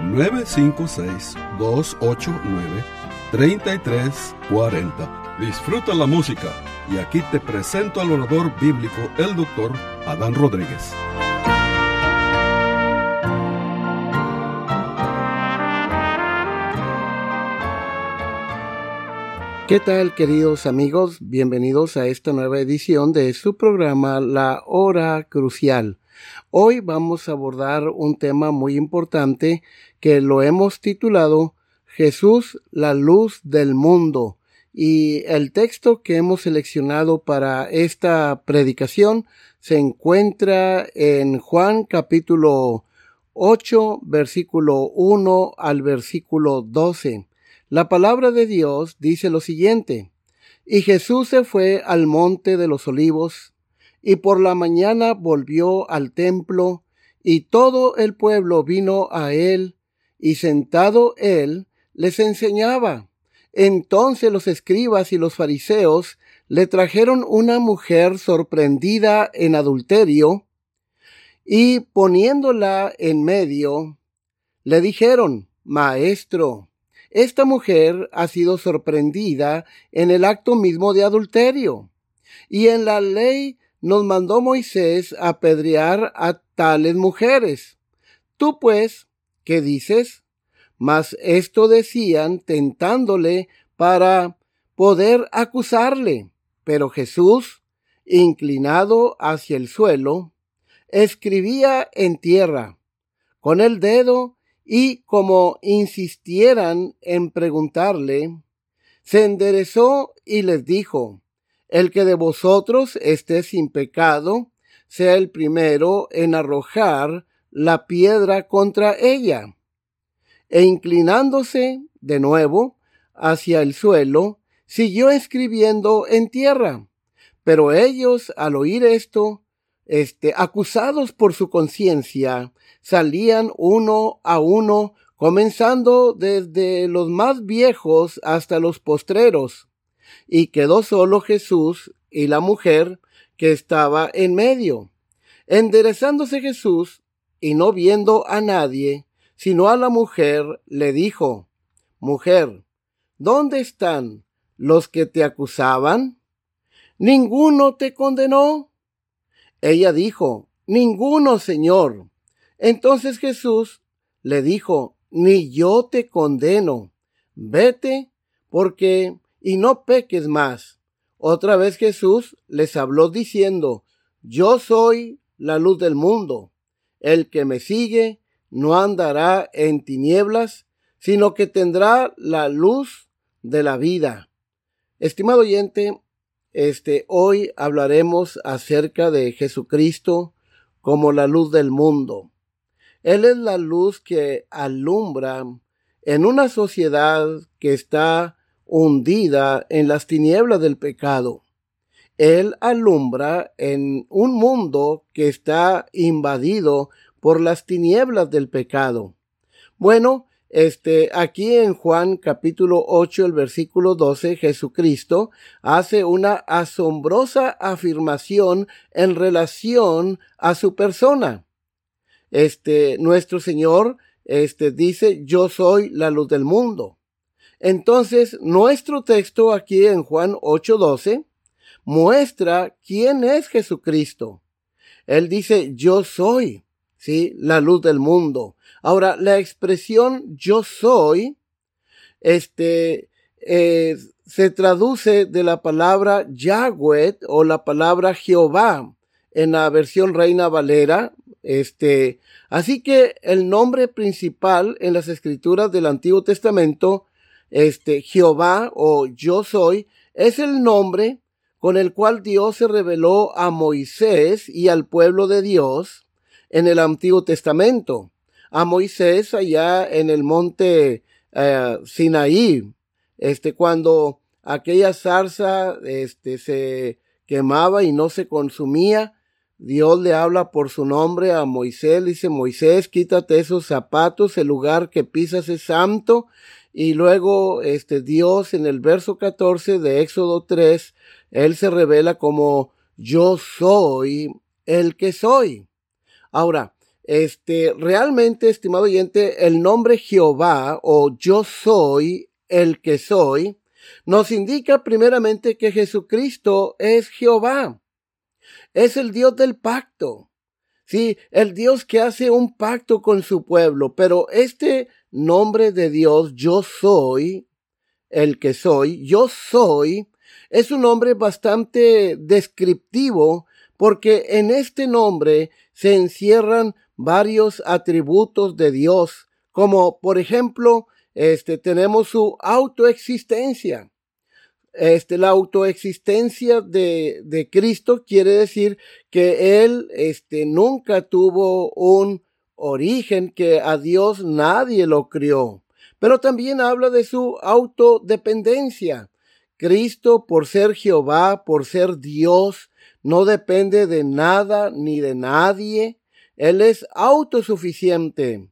956-289-3340. Disfruta la música y aquí te presento al orador bíblico, el doctor Adán Rodríguez. ¿Qué tal queridos amigos? Bienvenidos a esta nueva edición de su programa La Hora Crucial. Hoy vamos a abordar un tema muy importante que lo hemos titulado Jesús, la luz del mundo. Y el texto que hemos seleccionado para esta predicación se encuentra en Juan capítulo 8, versículo 1 al versículo 12. La palabra de Dios dice lo siguiente, y Jesús se fue al monte de los olivos, y por la mañana volvió al templo, y todo el pueblo vino a él, y sentado él les enseñaba. Entonces los escribas y los fariseos le trajeron una mujer sorprendida en adulterio, y poniéndola en medio, le dijeron, Maestro, esta mujer ha sido sorprendida en el acto mismo de adulterio. Y en la ley nos mandó Moisés apedrear a tales mujeres. Tú pues, ¿qué dices? Mas esto decían tentándole para poder acusarle. Pero Jesús, inclinado hacia el suelo, escribía en tierra. Con el dedo y como insistieran en preguntarle, se enderezó y les dijo, el que de vosotros esté sin pecado, sea el primero en arrojar la piedra contra ella. E inclinándose de nuevo hacia el suelo, siguió escribiendo en tierra. Pero ellos, al oír esto, este, acusados por su conciencia, salían uno a uno, comenzando desde los más viejos hasta los postreros, y quedó solo Jesús y la mujer que estaba en medio. Enderezándose Jesús, y no viendo a nadie, sino a la mujer, le dijo, Mujer, ¿dónde están los que te acusaban? ¿Ninguno te condenó? Ella dijo, Ninguno, Señor. Entonces Jesús le dijo, ni yo te condeno, vete porque y no peques más. Otra vez Jesús les habló diciendo, yo soy la luz del mundo. El que me sigue no andará en tinieblas, sino que tendrá la luz de la vida. Estimado oyente, este, hoy hablaremos acerca de Jesucristo como la luz del mundo. Él es la luz que alumbra en una sociedad que está hundida en las tinieblas del pecado. Él alumbra en un mundo que está invadido por las tinieblas del pecado. Bueno, este, aquí en Juan capítulo 8, el versículo 12, Jesucristo hace una asombrosa afirmación en relación a su persona este, nuestro Señor, este, dice, yo soy la luz del mundo. Entonces, nuestro texto aquí en Juan 8:12 muestra quién es Jesucristo. Él dice, yo soy, ¿sí? La luz del mundo. Ahora, la expresión yo soy, este, eh, se traduce de la palabra Yahweh o la palabra Jehová en la versión Reina Valera, este, así que el nombre principal en las escrituras del Antiguo Testamento, este, Jehová o yo soy, es el nombre con el cual Dios se reveló a Moisés y al pueblo de Dios en el Antiguo Testamento. A Moisés allá en el monte eh, Sinaí, este, cuando aquella zarza este, se quemaba y no se consumía, Dios le habla por su nombre a Moisés, dice Moisés, quítate esos zapatos, el lugar que pisas es santo. Y luego, este Dios en el verso 14 de Éxodo 3, él se revela como yo soy el que soy. Ahora, este, realmente, estimado oyente, el nombre Jehová o yo soy el que soy nos indica primeramente que Jesucristo es Jehová. Es el Dios del pacto. Sí, el Dios que hace un pacto con su pueblo. Pero este nombre de Dios, yo soy, el que soy, yo soy, es un nombre bastante descriptivo porque en este nombre se encierran varios atributos de Dios, como por ejemplo este, tenemos su autoexistencia. Este, la autoexistencia de, de Cristo quiere decir que Él este, nunca tuvo un origen, que a Dios nadie lo crió. Pero también habla de su autodependencia. Cristo, por ser Jehová, por ser Dios, no depende de nada ni de nadie. Él es autosuficiente.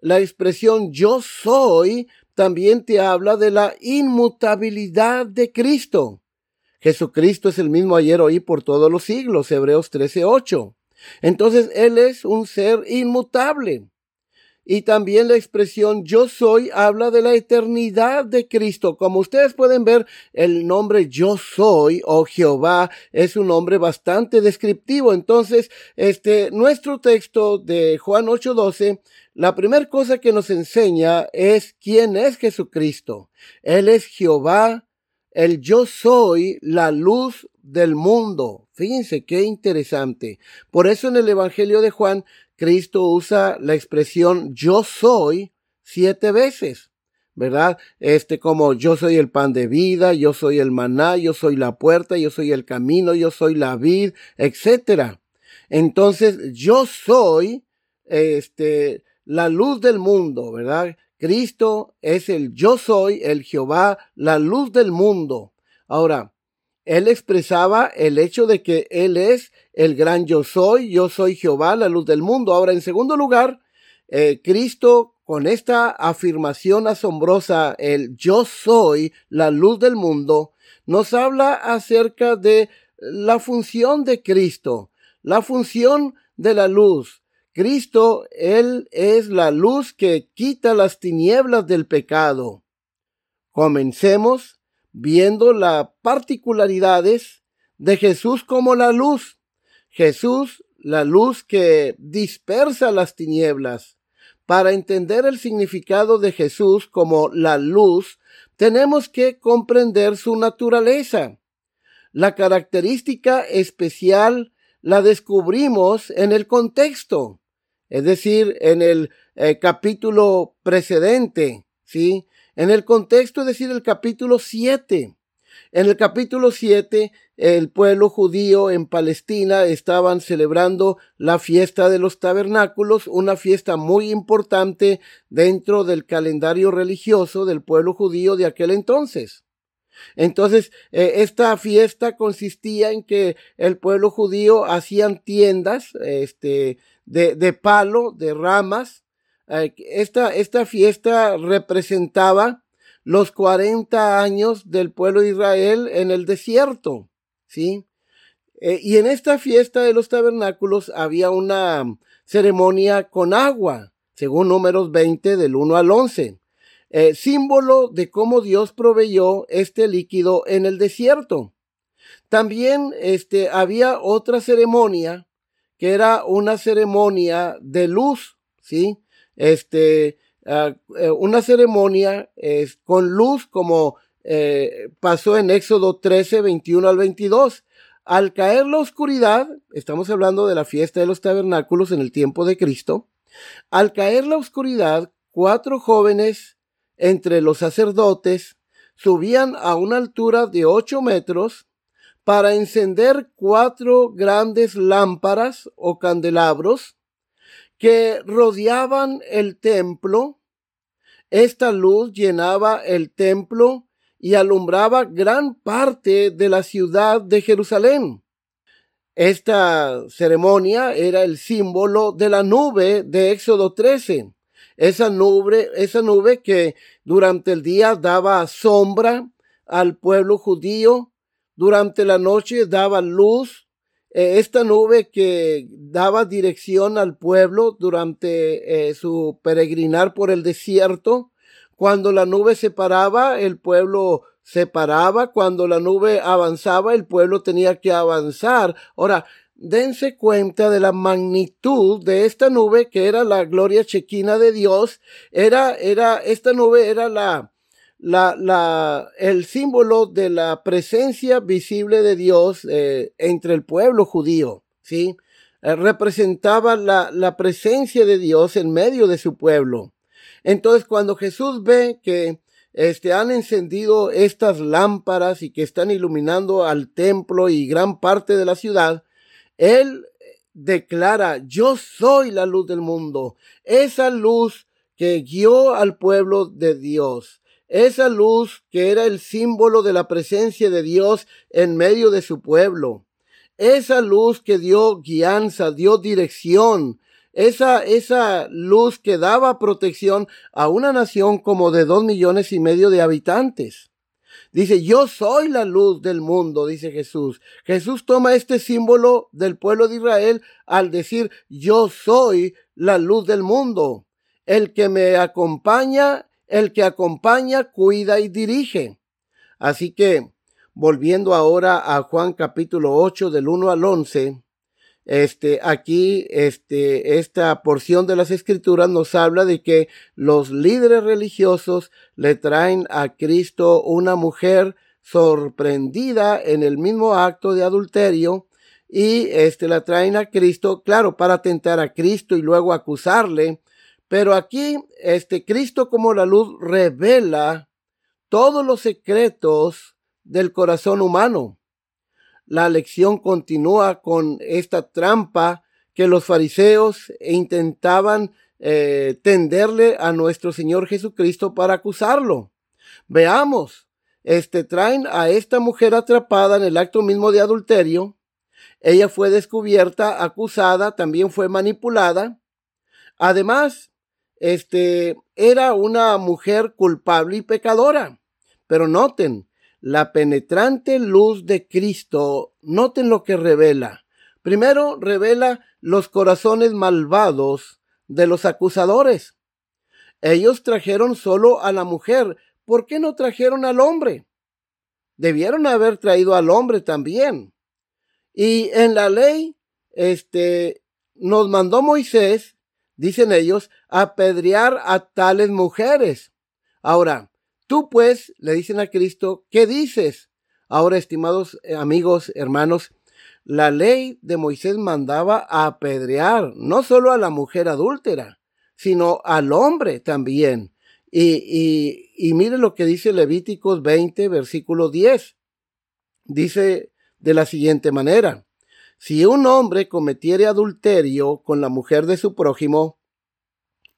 La expresión yo soy también te habla de la inmutabilidad de Cristo. Jesucristo es el mismo ayer, hoy, por todos los siglos, Hebreos 13:8. Entonces Él es un ser inmutable. Y también la expresión yo soy habla de la eternidad de Cristo. Como ustedes pueden ver, el nombre yo soy o Jehová es un nombre bastante descriptivo. Entonces, este, nuestro texto de Juan 8:12 la primera cosa que nos enseña es quién es Jesucristo. Él es Jehová, el yo soy la luz del mundo. Fíjense qué interesante. Por eso en el Evangelio de Juan, Cristo usa la expresión yo soy siete veces. ¿verdad? Este como yo soy el pan de vida, yo soy el maná, yo soy la puerta, yo soy el camino, yo soy la vid, etcétera. Entonces, yo soy, este, la luz del mundo, ¿verdad? Cristo es el yo soy, el Jehová, la luz del mundo. Ahora, él expresaba el hecho de que él es el gran yo soy, yo soy Jehová, la luz del mundo. Ahora, en segundo lugar, eh, Cristo con esta afirmación asombrosa, el yo soy la luz del mundo, nos habla acerca de la función de Cristo, la función de la luz. Cristo, Él es la luz que quita las tinieblas del pecado. Comencemos viendo las particularidades de Jesús como la luz. Jesús, la luz que dispersa las tinieblas. Para entender el significado de Jesús como la luz, tenemos que comprender su naturaleza. La característica especial la descubrimos en el contexto es decir, en el eh, capítulo precedente, ¿sí? En el contexto, es decir, el capítulo 7. En el capítulo 7, el pueblo judío en Palestina estaban celebrando la fiesta de los tabernáculos, una fiesta muy importante dentro del calendario religioso del pueblo judío de aquel entonces. Entonces, eh, esta fiesta consistía en que el pueblo judío hacían tiendas, este, de, palo, de ramas. Esta, esta fiesta representaba los 40 años del pueblo de Israel en el desierto, ¿sí? Eh, y en esta fiesta de los tabernáculos había una ceremonia con agua, según números 20 del 1 al 11, eh, símbolo de cómo Dios proveyó este líquido en el desierto. También este, había otra ceremonia que era una ceremonia de luz, ¿sí? Este, ah, eh, una ceremonia con luz como eh, pasó en Éxodo 13, 21 al 22. Al caer la oscuridad, estamos hablando de la fiesta de los tabernáculos en el tiempo de Cristo, al caer la oscuridad, cuatro jóvenes entre los sacerdotes subían a una altura de ocho metros para encender cuatro grandes lámparas o candelabros que rodeaban el templo esta luz llenaba el templo y alumbraba gran parte de la ciudad de Jerusalén. Esta ceremonia era el símbolo de la nube de Éxodo 13. Esa nube, esa nube que durante el día daba sombra al pueblo judío, durante la noche daba luz. Eh, esta nube que daba dirección al pueblo durante eh, su peregrinar por el desierto. Cuando la nube se paraba, el pueblo se paraba, cuando la nube avanzaba, el pueblo tenía que avanzar. Ahora, dense cuenta de la magnitud de esta nube que era la gloria chequina de Dios. Era, era, esta nube era la, la, la, el símbolo de la presencia visible de Dios eh, entre el pueblo judío, ¿sí? Eh, representaba la, la presencia de Dios en medio de su pueblo. Entonces, cuando Jesús ve que este, han encendido estas lámparas y que están iluminando al templo y gran parte de la ciudad, Él declara, yo soy la luz del mundo, esa luz que guió al pueblo de Dios, esa luz que era el símbolo de la presencia de Dios en medio de su pueblo, esa luz que dio guianza, dio dirección, esa, esa luz que daba protección a una nación como de dos millones y medio de habitantes. Dice, yo soy la luz del mundo, dice Jesús. Jesús toma este símbolo del pueblo de Israel al decir, yo soy la luz del mundo. El que me acompaña, el que acompaña, cuida y dirige. Así que, volviendo ahora a Juan capítulo 8 del 1 al 11, este, aquí, este, esta porción de las escrituras nos habla de que los líderes religiosos le traen a Cristo una mujer sorprendida en el mismo acto de adulterio y este la traen a Cristo, claro, para tentar a Cristo y luego acusarle. Pero aquí, este Cristo como la luz revela todos los secretos del corazón humano la lección continúa con esta trampa que los fariseos intentaban eh, tenderle a nuestro Señor Jesucristo para acusarlo. Veamos, este traen a esta mujer atrapada en el acto mismo de adulterio. Ella fue descubierta, acusada, también fue manipulada. Además, este era una mujer culpable y pecadora. Pero noten, la penetrante luz de Cristo, noten lo que revela. Primero revela los corazones malvados de los acusadores. Ellos trajeron solo a la mujer. ¿Por qué no trajeron al hombre? Debieron haber traído al hombre también. Y en la ley, este, nos mandó Moisés, dicen ellos, apedrear a tales mujeres. Ahora, Tú pues, le dicen a Cristo, ¿qué dices? Ahora, estimados eh, amigos, hermanos, la ley de Moisés mandaba apedrear no solo a la mujer adúltera, sino al hombre también. Y, y, y mire lo que dice Levíticos 20, versículo 10. Dice de la siguiente manera, si un hombre cometiere adulterio con la mujer de su prójimo,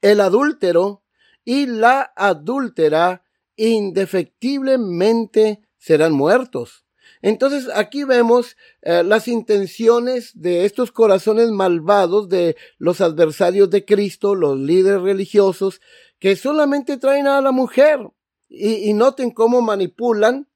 el adúltero y la adúltera indefectiblemente serán muertos. Entonces aquí vemos eh, las intenciones de estos corazones malvados de los adversarios de Cristo, los líderes religiosos, que solamente traen a la mujer y, y noten cómo manipulan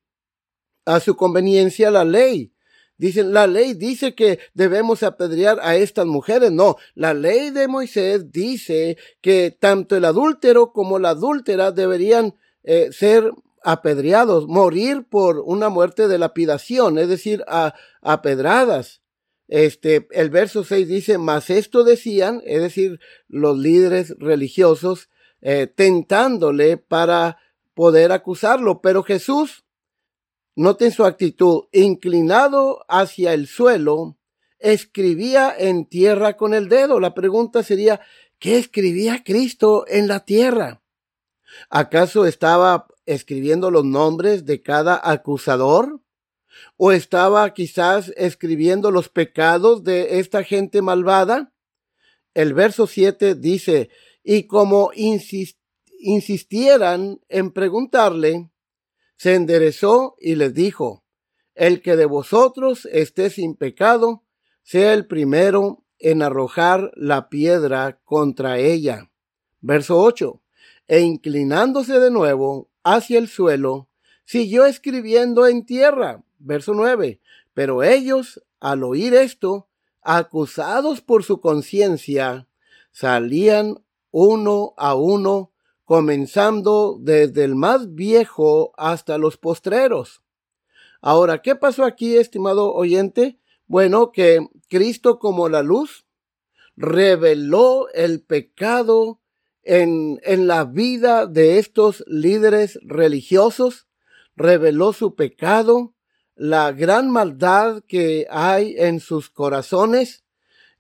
a su conveniencia la ley. Dicen, la ley dice que debemos apedrear a estas mujeres. No, la ley de Moisés dice que tanto el adúltero como la adúltera deberían eh, ser apedreados, morir por una muerte de lapidación, es decir, a, pedradas. Este, el verso 6 dice, mas esto decían, es decir, los líderes religiosos, eh, tentándole para poder acusarlo. Pero Jesús, noten su actitud, inclinado hacia el suelo, escribía en tierra con el dedo. La pregunta sería, ¿qué escribía Cristo en la tierra? ¿Acaso estaba escribiendo los nombres de cada acusador? ¿O estaba quizás escribiendo los pecados de esta gente malvada? El verso 7 dice, y como insistieran en preguntarle, se enderezó y les dijo, el que de vosotros esté sin pecado, sea el primero en arrojar la piedra contra ella. Verso 8. E inclinándose de nuevo hacia el suelo, siguió escribiendo en tierra. Verso 9. Pero ellos, al oír esto, acusados por su conciencia, salían uno a uno, comenzando desde el más viejo hasta los postreros. Ahora, ¿qué pasó aquí, estimado oyente? Bueno, que Cristo como la luz reveló el pecado en, en la vida de estos líderes religiosos, reveló su pecado, la gran maldad que hay en sus corazones,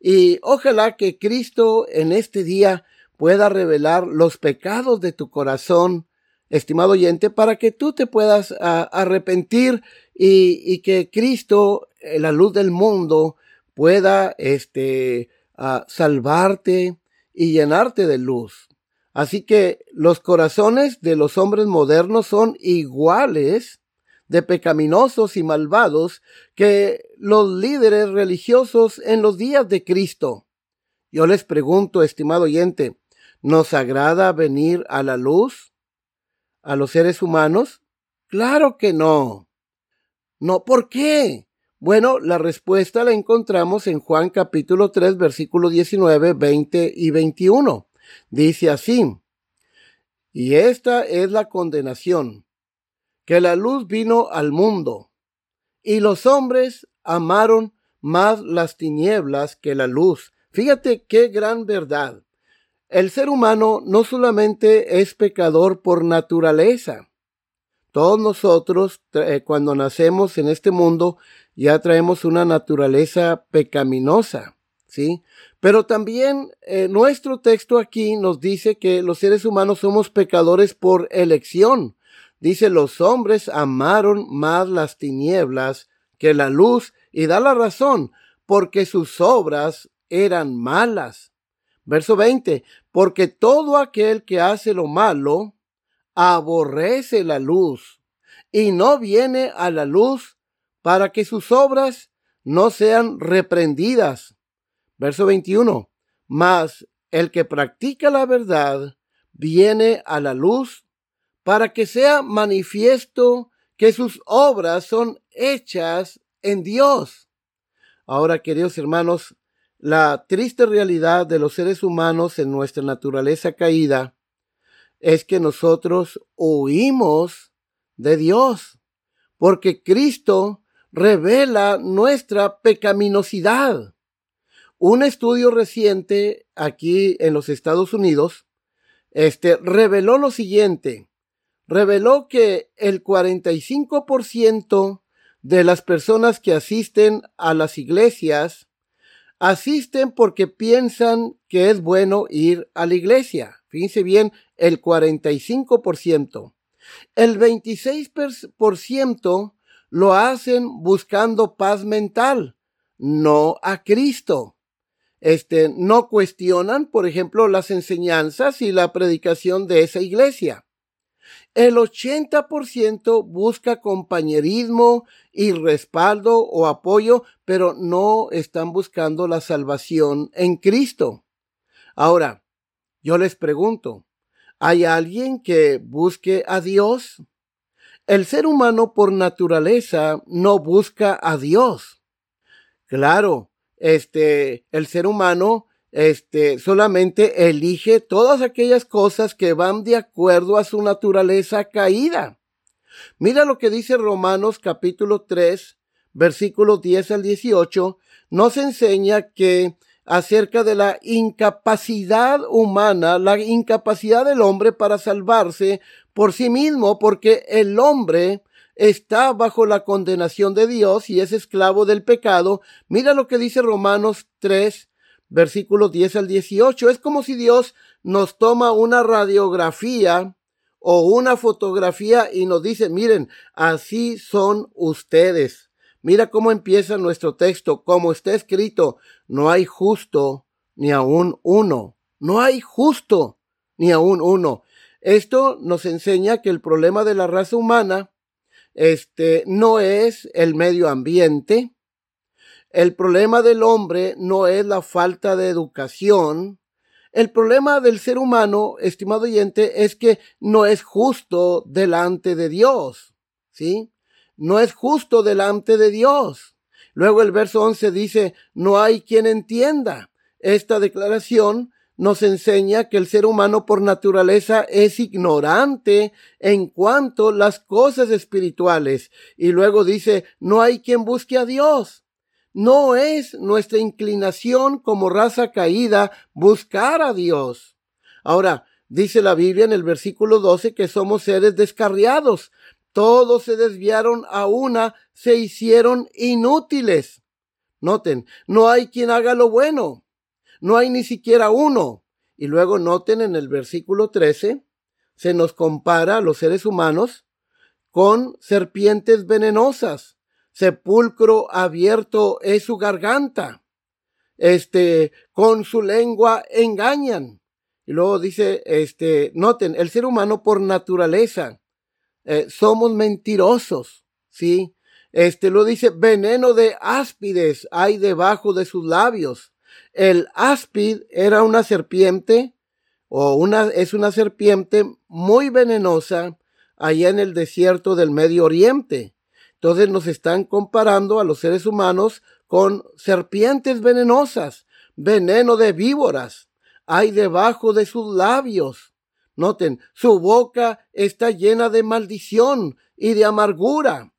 y ojalá que Cristo en este día pueda revelar los pecados de tu corazón, estimado oyente, para que tú te puedas ah, arrepentir y, que Cristo, eh, la luz del mundo, pueda este, ah, salvarte y llenarte de luz. Así que los corazones de los hombres modernos son iguales de pecaminosos y malvados que los líderes religiosos en los días de Cristo. Yo les pregunto, estimado oyente, ¿nos agrada venir a la luz? ¿A los seres humanos? Claro que no. No, ¿por qué? Bueno, la respuesta la encontramos en Juan capítulo 3, versículo 19, 20 y 21. Dice así, y esta es la condenación, que la luz vino al mundo, y los hombres amaron más las tinieblas que la luz. Fíjate qué gran verdad. El ser humano no solamente es pecador por naturaleza, todos nosotros, eh, cuando nacemos en este mundo, ya traemos una naturaleza pecaminosa, ¿sí? Pero también eh, nuestro texto aquí nos dice que los seres humanos somos pecadores por elección. Dice, los hombres amaron más las tinieblas que la luz y da la razón, porque sus obras eran malas. Verso 20, porque todo aquel que hace lo malo aborrece la luz y no viene a la luz para que sus obras no sean reprendidas. Verso 21. Mas el que practica la verdad viene a la luz para que sea manifiesto que sus obras son hechas en Dios. Ahora, queridos hermanos, la triste realidad de los seres humanos en nuestra naturaleza caída es que nosotros huimos de Dios, porque Cristo revela nuestra pecaminosidad. Un estudio reciente aquí en los Estados Unidos, este, reveló lo siguiente. Reveló que el 45% de las personas que asisten a las iglesias asisten porque piensan que es bueno ir a la iglesia. Fíjense bien, el 45%. El 26% lo hacen buscando paz mental, no a Cristo. Este, no cuestionan, por ejemplo, las enseñanzas y la predicación de esa iglesia. El 80% busca compañerismo y respaldo o apoyo, pero no están buscando la salvación en Cristo. Ahora, yo les pregunto, ¿hay alguien que busque a Dios? El ser humano por naturaleza no busca a Dios. Claro, este, el ser humano este, solamente elige todas aquellas cosas que van de acuerdo a su naturaleza caída. Mira lo que dice Romanos capítulo 3, versículos 10 al 18, nos enseña que acerca de la incapacidad humana, la incapacidad del hombre para salvarse por sí mismo, porque el hombre está bajo la condenación de Dios y es esclavo del pecado. Mira lo que dice Romanos 3, versículos 10 al 18. Es como si Dios nos toma una radiografía o una fotografía y nos dice, miren, así son ustedes. Mira cómo empieza nuestro texto, como está escrito, no hay justo ni aún uno. No hay justo ni aún uno. Esto nos enseña que el problema de la raza humana este, no es el medio ambiente, el problema del hombre no es la falta de educación, el problema del ser humano, estimado oyente, es que no es justo delante de Dios, ¿sí? No es justo delante de Dios. Luego el verso 11 dice, no hay quien entienda. Esta declaración nos enseña que el ser humano por naturaleza es ignorante en cuanto a las cosas espirituales. Y luego dice, no hay quien busque a Dios. No es nuestra inclinación como raza caída buscar a Dios. Ahora, dice la Biblia en el versículo 12 que somos seres descarriados. Todos se desviaron a una, se hicieron inútiles. Noten, no hay quien haga lo bueno no hay ni siquiera uno. Y luego noten en el versículo 13, se nos compara a los seres humanos con serpientes venenosas. Sepulcro abierto es su garganta. Este, con su lengua engañan. Y luego dice, este, noten, el ser humano por naturaleza, eh, somos mentirosos, ¿sí? Este lo dice, veneno de áspides hay debajo de sus labios. El áspid era una serpiente o una, es una serpiente muy venenosa allá en el desierto del Medio Oriente. Entonces nos están comparando a los seres humanos con serpientes venenosas, veneno de víboras. Hay debajo de sus labios. Noten, su boca está llena de maldición y de amargura.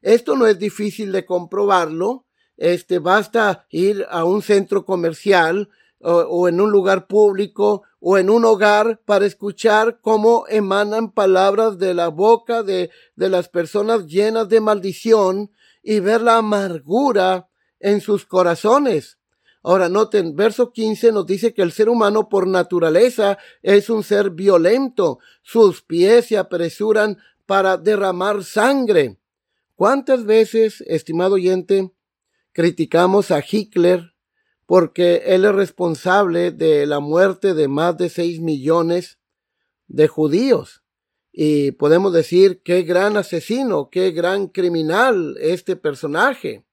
Esto no es difícil de comprobarlo este, basta ir a un centro comercial o, en un lugar público o en un hogar para escuchar cómo emanan palabras de la boca de, de las personas llenas de maldición y ver la amargura en sus corazones. Ahora noten, verso 15 nos dice que el ser humano por naturaleza es un ser violento. Sus pies se apresuran para derramar sangre. ¿Cuántas veces, estimado oyente, criticamos a Hitler porque él es responsable de la muerte de más de seis millones de judíos. Y podemos decir qué gran asesino, qué gran criminal este personaje.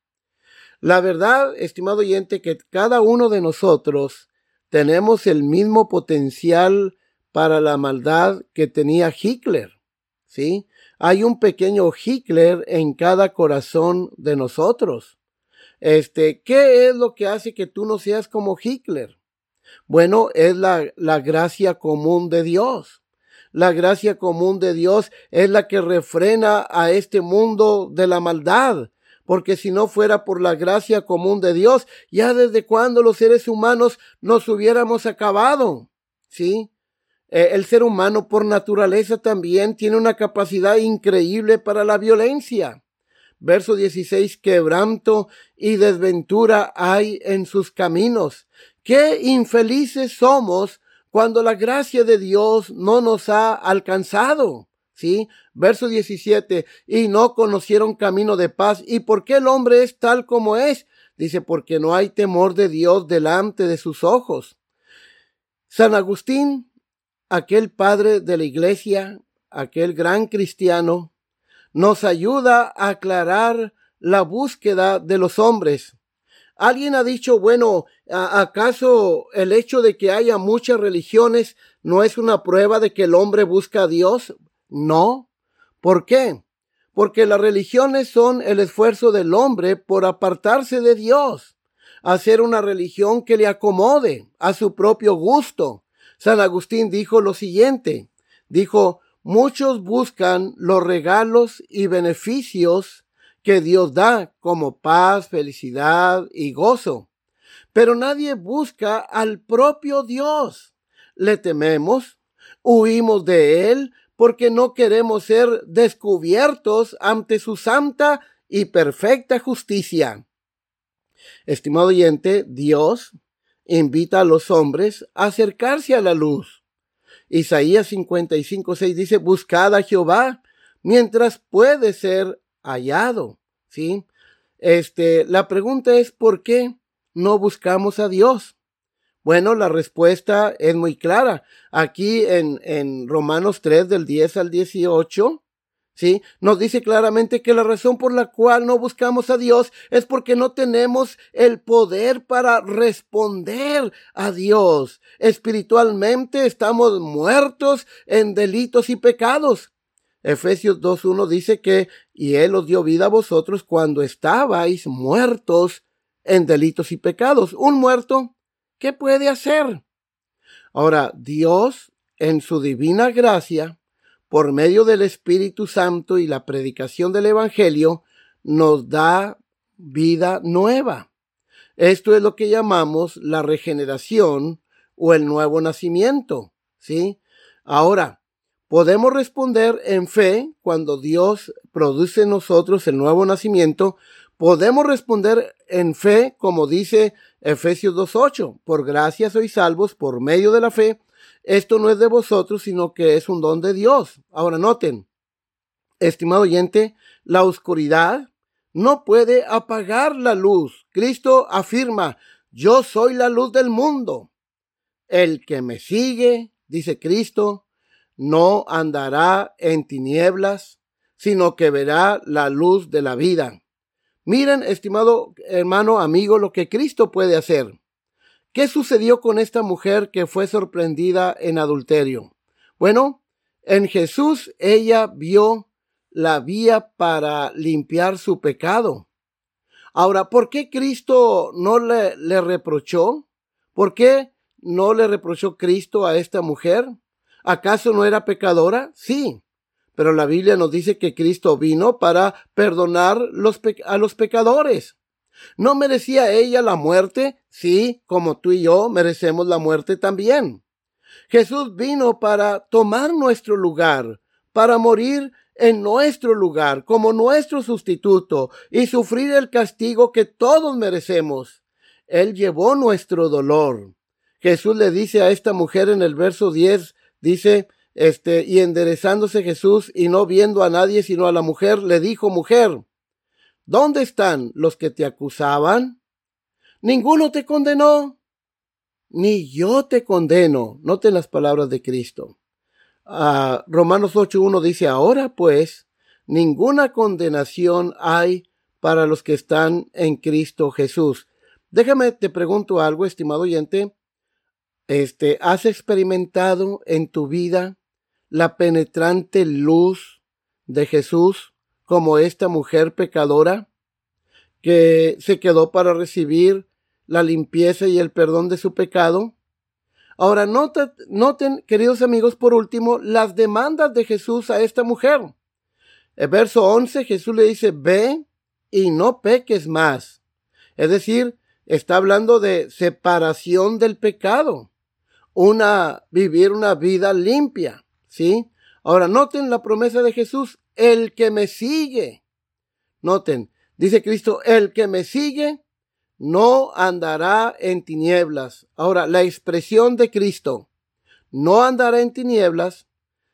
La verdad, estimado oyente, que cada uno de nosotros tenemos el mismo potencial para la maldad que tenía Hitler. ¿Sí? Hay un pequeño Hitler en cada corazón de nosotros. Este, ¿qué es lo que hace que tú no seas como Hitler? Bueno, es la, la gracia común de Dios. La gracia común de Dios es la que refrena a este mundo de la maldad. Porque si no fuera por la gracia común de Dios, ya desde cuando los seres humanos nos hubiéramos acabado. ¿Sí? Eh, el ser humano por naturaleza también tiene una capacidad increíble para la violencia. Verso 16, quebranto y desventura hay en sus caminos. Qué infelices somos cuando la gracia de Dios no nos ha alcanzado. ¿Sí? Verso 17, y no conocieron camino de paz. ¿Y por qué el hombre es tal como es? Dice, porque no hay temor de Dios delante de sus ojos. San Agustín, aquel padre de la iglesia, aquel gran cristiano, nos ayuda a aclarar la búsqueda de los hombres. Alguien ha dicho, bueno, ¿acaso el hecho de que haya muchas religiones no es una prueba de que el hombre busca a Dios? No. ¿Por qué? Porque las religiones son el esfuerzo del hombre por apartarse de Dios, hacer una religión que le acomode a su propio gusto. San Agustín dijo lo siguiente, dijo, Muchos buscan los regalos y beneficios que Dios da como paz, felicidad y gozo. Pero nadie busca al propio Dios. Le tememos, huimos de Él porque no queremos ser descubiertos ante su santa y perfecta justicia. Estimado oyente, Dios invita a los hombres a acercarse a la luz Isaías 55, 6 dice, buscad a Jehová mientras puede ser hallado. ¿Sí? Este, la pregunta es, ¿por qué no buscamos a Dios? Bueno, la respuesta es muy clara. Aquí en, en Romanos 3 del 10 al 18, Nos dice claramente que la razón por la cual no buscamos a Dios es porque no tenemos el poder para responder a Dios. Espiritualmente estamos muertos en delitos y pecados. Efesios 2.1 dice que, y Él os dio vida a vosotros cuando estabais muertos en delitos y pecados. Un muerto, ¿qué puede hacer? Ahora, Dios, en su divina gracia, por medio del Espíritu Santo y la predicación del Evangelio, nos da vida nueva. Esto es lo que llamamos la regeneración o el nuevo nacimiento, ¿sí? Ahora, podemos responder en fe cuando Dios produce en nosotros el nuevo nacimiento, podemos responder en fe como dice Efesios 2.8, por gracia sois salvos por medio de la fe, esto no es de vosotros, sino que es un don de Dios. Ahora noten, estimado oyente, la oscuridad no puede apagar la luz. Cristo afirma, yo soy la luz del mundo. El que me sigue, dice Cristo, no andará en tinieblas, sino que verá la luz de la vida. Miren, estimado hermano, amigo, lo que Cristo puede hacer. ¿Qué sucedió con esta mujer que fue sorprendida en adulterio? Bueno, en Jesús ella vio la vía para limpiar su pecado. Ahora, ¿por qué Cristo no le, reprochó? ¿Por qué no le reprochó Cristo a esta mujer? ¿Acaso no era pecadora? Sí, pero la Biblia nos dice que Cristo vino para perdonar a los pecadores. ¿No merecía ella la muerte? Sí, como tú y yo merecemos la muerte también. Jesús vino para tomar nuestro lugar, para morir en nuestro lugar como nuestro sustituto y sufrir el castigo que todos merecemos. Él llevó nuestro dolor. Jesús le dice a esta mujer en el verso 10, dice, este, y enderezándose Jesús y no viendo a nadie sino a la mujer, le dijo, mujer, ¿Dónde están los que te acusaban? Ninguno te condenó. Ni yo te condeno. Noten las palabras de Cristo. Uh, Romanos 8.1 dice, ahora pues, ninguna condenación hay para los que están en Cristo Jesús. Déjame, te pregunto algo, estimado oyente. Este, ¿has experimentado en tu vida la penetrante luz de Jesús? Como esta mujer pecadora que se quedó para recibir la limpieza y el perdón de su pecado. Ahora noten, queridos amigos, por último, las demandas de Jesús a esta mujer. El verso 11, Jesús le dice, ve y no peques más. Es decir, está hablando de separación del pecado, una, vivir una vida limpia, ¿sí? Ahora noten la promesa de Jesús, el que me sigue. Noten, dice Cristo, el que me sigue no andará en tinieblas. Ahora, la expresión de Cristo, no andará en tinieblas,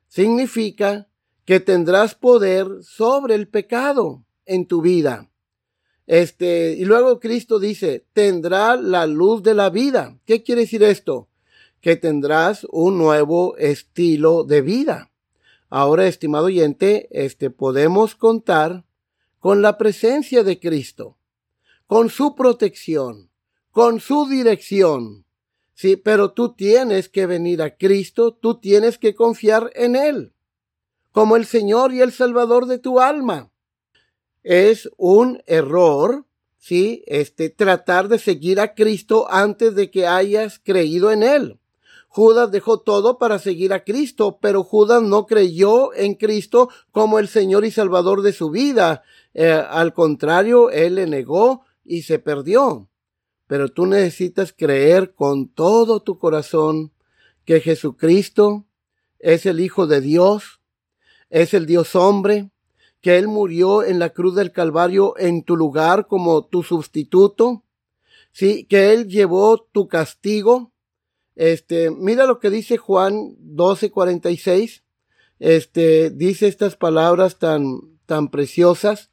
significa que tendrás poder sobre el pecado en tu vida. Este, y luego Cristo dice, tendrá la luz de la vida. ¿Qué quiere decir esto? Que tendrás un nuevo estilo de vida. Ahora, estimado oyente, este podemos contar con la presencia de Cristo, con su protección, con su dirección. Sí, pero tú tienes que venir a Cristo, tú tienes que confiar en Él, como el Señor y el Salvador de tu alma. Es un error, sí, este, tratar de seguir a Cristo antes de que hayas creído en Él. Judas dejó todo para seguir a Cristo, pero Judas no creyó en Cristo como el Señor y Salvador de su vida. Eh, al contrario, él le negó y se perdió. Pero tú necesitas creer con todo tu corazón que Jesucristo es el Hijo de Dios, es el Dios hombre, que Él murió en la cruz del Calvario en tu lugar como tu sustituto, sí, que Él llevó tu castigo, este, mira lo que dice Juan 12:46. Este, dice estas palabras tan, tan preciosas.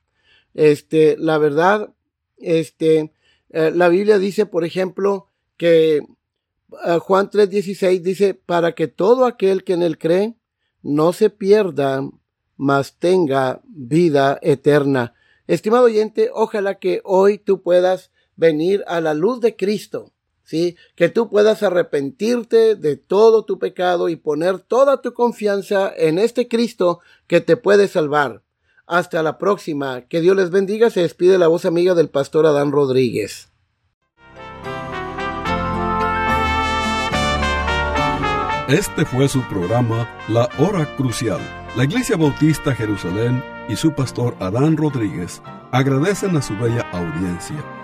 Este, la verdad, este, eh, la Biblia dice, por ejemplo, que eh, Juan 3:16 dice, para que todo aquel que en él cree no se pierda, mas tenga vida eterna. Estimado oyente, ojalá que hoy tú puedas venir a la luz de Cristo, ¿sí? Que tú puedas arrepentirte de todo tu pecado y poner toda tu confianza en este Cristo que te puede salvar. Hasta la próxima. Que Dios les bendiga. Se despide la voz amiga del pastor Adán Rodríguez. Este fue su programa La Hora Crucial. La Iglesia Bautista Jerusalén y su pastor Adán Rodríguez agradecen a su bella audiencia